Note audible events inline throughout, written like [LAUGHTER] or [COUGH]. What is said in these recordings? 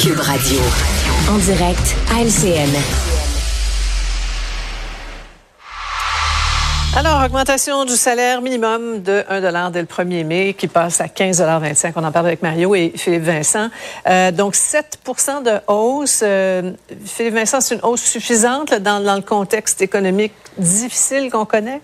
Cube Radio. En direct à LCN. Alors, augmentation du salaire minimum de 1 dès le 1er mai qui passe à 15,25 On en parle avec Mario et Philippe Vincent. Euh, donc, 7% de hausse. Euh, Philippe Vincent, c'est une hausse suffisante dans, dans le contexte économique difficile qu'on connaît?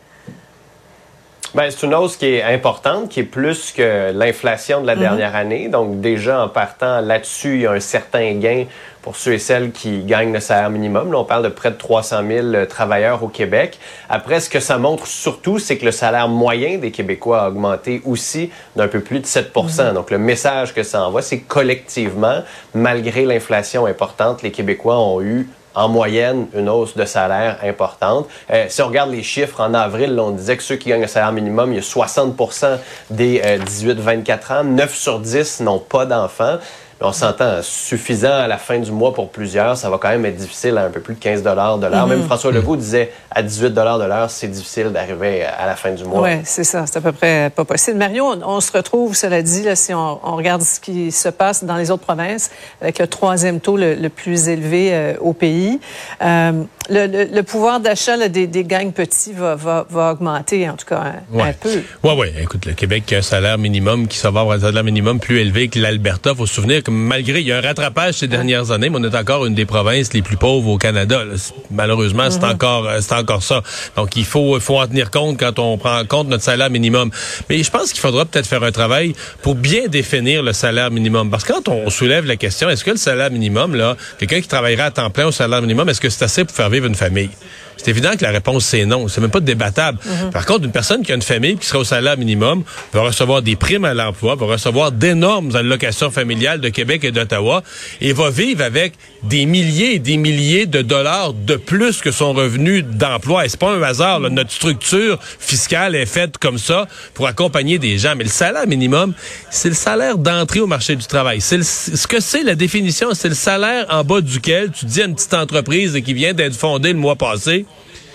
Ben, c'est une hausse qui est importante, qui est plus que l'inflation de la mhm. dernière année. Donc, déjà, en partant là-dessus, il y a un certain gain pour ceux et celles qui gagnent le salaire minimum. Là, on parle de près de 300 000 euh, travailleurs au Québec. Après, ce que ça montre surtout, c'est que le salaire moyen des Québécois a augmenté aussi d'un peu plus de 7 mhm. Donc, le message que ça envoie, c'est collectivement, malgré l'inflation importante, les Québécois ont eu en moyenne une hausse de salaire importante. Euh, si on regarde les chiffres, en avril, on disait que ceux qui gagnent le salaire minimum, il y a 60% des 18-24 euh, ans, 9 sur 10 n'ont pas d'enfants on s'entend suffisant à la fin du mois pour plusieurs, ça va quand même être difficile à un peu plus de 15 de l'heure. Mm-hmm. Même François Legault disait à 18 de l'heure, c'est difficile d'arriver à la fin du mois. Oui, c'est ça. C'est à peu près pas possible. Mario, on, se retrouve, cela dit, là, si on, regarde ce qui se passe dans les autres provinces, avec le troisième taux le, plus élevé euh, au pays. Euh, le, pouvoir d'achat des, des gangs petits va, va, va, augmenter, en tout cas, un, peu. Oui, oui. Écoute, le Québec a un salaire minimum qui va avoir un salaire minimum plus élevé que l'Alberta. Il faut se souvenir que malgré, il y a un rattrapage ces dernières années, mais on est encore une des provinces les plus pauvres au Canada. Malheureusement, c'est mhm. encore, euh, c'est encore ça. Donc, il faut, faut en tenir compte quand on prend en compte notre salaire minimum. Mais je pense qu'il faudra peut-être faire un travail pour bien définir le salaire minimum. Parce que quand on soulève la question, est-ce que le salaire minimum, là, quelqu'un qui travaillera à temps plein au salaire minimum, est-ce que c'est assez pour faire vivre une famille? C'est évident que la réponse, c'est non. C'est même pas débattable. Mhm. Par contre, une personne qui a une famille qui sera au salaire minimum va recevoir des primes à l'emploi, va recevoir d'énormes allocations familiales de Québec et d'Ottawa et va vivre avec des milliers et des milliers de dollars de plus que son revenu d'emploi. Et c'est pas un hasard. Notre structure fiscale est faite comme ça pour accompagner des gens. Mais le salaire minimum, c'est le salaire d'entrée au marché du travail. C'est ce que c'est la définition. C'est le salaire en bas duquel tu dis à une petite entreprise qui vient d'être fondée le mois passé,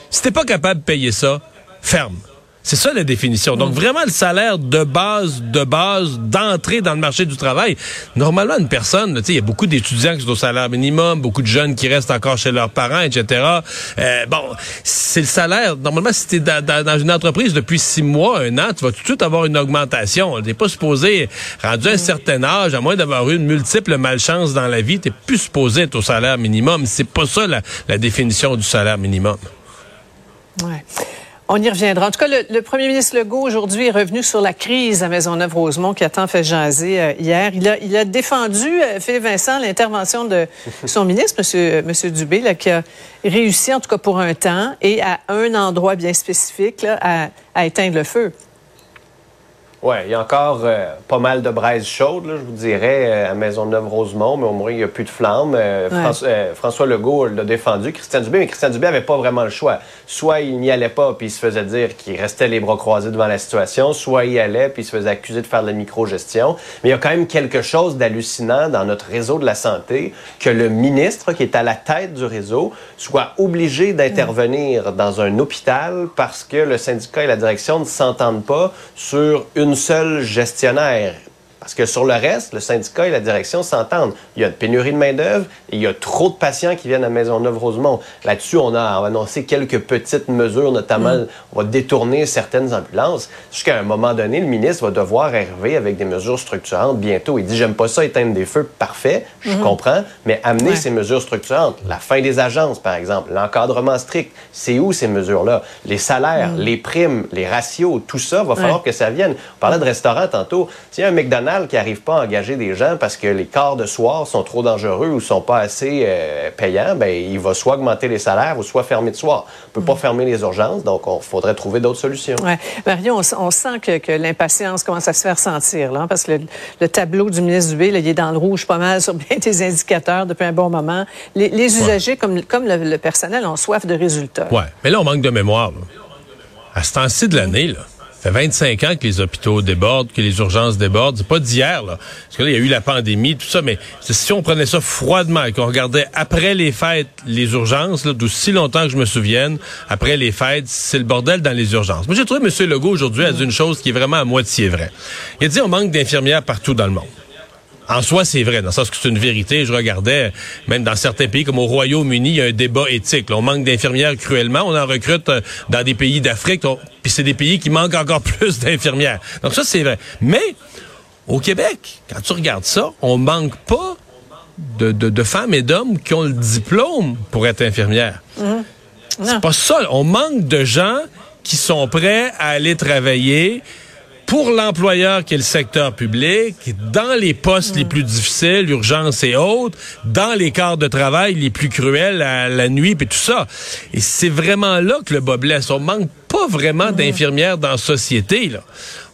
si t'es pas capable de payer ça, ferme. C'est ça la définition. Donc vraiment le salaire de base, de base, d'entrée dans le marché du travail. Normalement, une personne, il y a beaucoup d'étudiants qui sont au salaire minimum, beaucoup de jeunes qui restent encore chez leurs parents, etc. Euh, bon, c'est le salaire. Normalement, si tu es dans, une entreprise depuis six mois, un an, tu vas tout de suite avoir une augmentation. Tu pas supposé, rendu à un certain âge, à moins d'avoir eu une multiple malchance dans la vie, tu plus supposé être au salaire minimum. C'est pas ça la, la définition du salaire minimum. Ouais. On y reviendra. En tout cas, le, premier ministre Legault aujourd'hui est revenu sur la crise à Maisonneuve-Rosemont qui a tant fait jaser euh, hier. Il a, il a défendu, euh, Philippe Vincent, l'intervention de [LAUGHS] son ministre, Monsieur, Monsieur Dubé, là, qui a réussi, en tout cas pour un temps, et à un endroit bien spécifique, là, à, à éteindre le feu. Oui, il y a encore euh, pas mal de braises chaudes, là, je vous dirais, euh, à Maisonneuve-Rosemont, mais au moins, il n'y a plus de flammes. Euh, François, Legault l'a défendu, Christian Dubé, mais Christian Dubé n'avait pas vraiment le choix. Soit il n'y allait pas, puis il se faisait dire qu'il restait les bras croisés devant la situation, soit il y allait, puis il se faisait accuser de faire de la micro-gestion. Mais il y a quand même quelque chose d'hallucinant dans notre réseau de la santé, que le ministre, qui est à la tête du réseau, soit obligé d'intervenir dans un hôpital parce que le syndicat et la direction ne s'entendent pas sur une une seule gestionnaire. Parce que sur le reste, le syndicat et la direction s'entendent. Il y a une pénurie de main-d'œuvre et il y a trop de patients qui viennent à Maisonneuve-Rosemont. Là-dessus, on a, annoncé quelques petites mesures, notamment, mm. on va détourner certaines ambulances. Jusqu'à un moment donné, le ministre va devoir arriver avec des mesures structurantes bientôt. Il dit J'aime pas ça, éteindre des feux. Parfait, je mm-hmm. comprends, mais amener ces mesures structurantes, la fin des agences, par exemple, l'encadrement strict, c'est où ces mesures-là? Les salaires, mm. les primes, les ratios, tout ça, va falloir que ça vienne. On parlait de restaurants tantôt. Tiens, un McDonald's, qui n'arrive pas à engager des gens parce que les quarts de soir sont trop dangereux ou sont pas assez euh, payants, ben il va soit augmenter les salaires ou soit fermer de soir. On peut pas mm. fermer les urgences, donc il faudrait trouver d'autres solutions. Ouais. Mario, on, sent que, l'impatience commence à se faire sentir, là, parce que le, tableau du ministre Dubé, là, il est dans le rouge pas mal [LAUGHS] sur bien des indicateurs depuis un bon moment. Les, usagers, comme, comme le, personnel, ont soif de résultats. Oui, mais là, on manque de mémoire. À ce temps-ci de l'année, là, ça fait 25 ans que les hôpitaux débordent, que les urgences débordent. C'est pas d'hier, là. Parce que là, il y a eu la pandémie, tout ça, mais si on prenait ça froidement et qu'on regardait après les fêtes les urgences, là, d'aussi longtemps que je me souvienne, après les fêtes, c'est le bordel dans les urgences. Moi, j'ai trouvé M. Legault aujourd'hui dit une chose qui est vraiment à moitié vraie. Il a dit on manque d'infirmières partout dans le monde. En soi, c'est vrai, dans le sens que c'est une vérité. Je regardais, même dans certains pays comme au Royaume-Uni, il y a un débat éthique. on manque d'infirmières cruellement. On en recrute euh, dans des pays d'Afrique. Puis c'est des pays qui manquent encore [LAUGHS] plus d'infirmières. Donc ça, c'est vrai. Mais au Québec, quand tu regardes ça, on manque pas de, de, femmes et d'hommes qui ont le diplôme pour être infirmières. Mhm. C'est pas ça. On manque de gens qui sont prêts à aller travailler pour l'employeur qui est le secteur public, dans les postes les plus difficiles, urgence et autres, dans les quarts de travail les plus cruels à la nuit et tout ça. Et c'est vraiment là que le bas blesse. On manque vraiment d'infirmières dans la société. Là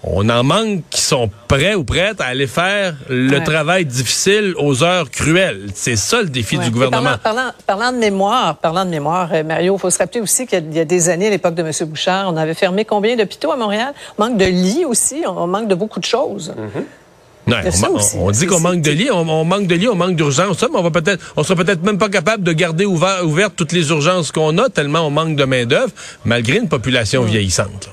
on en manque qui sont prêts ou prêtes à aller faire le travail difficile aux heures cruelles. C'est ça le défi du gouvernement. Parlant, de mémoire, parlant de mémoire, euh, Mario, il faut se rappeler aussi qu'il y, a des années, à l'époque de M. Bouchard, on avait fermé combien d'hôpitaux à Montréal? On manque de lits aussi, on manque de beaucoup de choses. On, dit qu'on manque de lits, on, manque de lits, on manque d'urgence, mais on va peut-être, on sera peut-être même pas capable de garder ouvertes toutes les urgences qu'on a tellement on manque de main d'œuvre, malgré une population mm. vieillissante.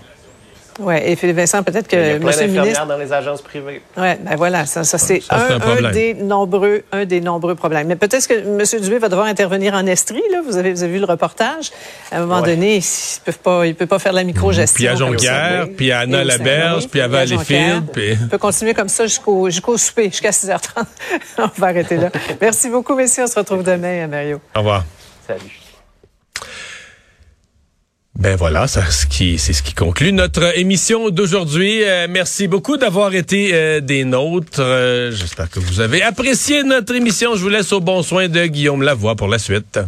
Oui, et Philippe Vincent, peut-être que M. le ministre... dans les agences privées. Oui, ben voilà, ça, ça c'est un, des nombreux, un des nombreux problèmes. Mais peut-être que M. Dubé va devoir intervenir en Estrie, là. Vous avez, vous avez vu le reportage. À un moment donné, il ne pas, il peut pas faire la micro-gestion. Puis à Jonquière, puis à Anna Laberge, puis à Valleyfield. Puis... On peut continuer comme ça jusqu'au jusqu'au souper, jusqu'à 6h30. [LAUGHS] on va arrêter là. Merci beaucoup, messieurs. On se retrouve demain, Mario. Au revoir. Salut. Ben voilà, c'est ce qui c'est ce qui conclut notre émission d'aujourd'hui. Euh, merci beaucoup d'avoir été euh, des nôtres. Euh, j'espère que vous avez apprécié notre émission. Je vous laisse au bon soin de Guillaume Lavoie pour la suite.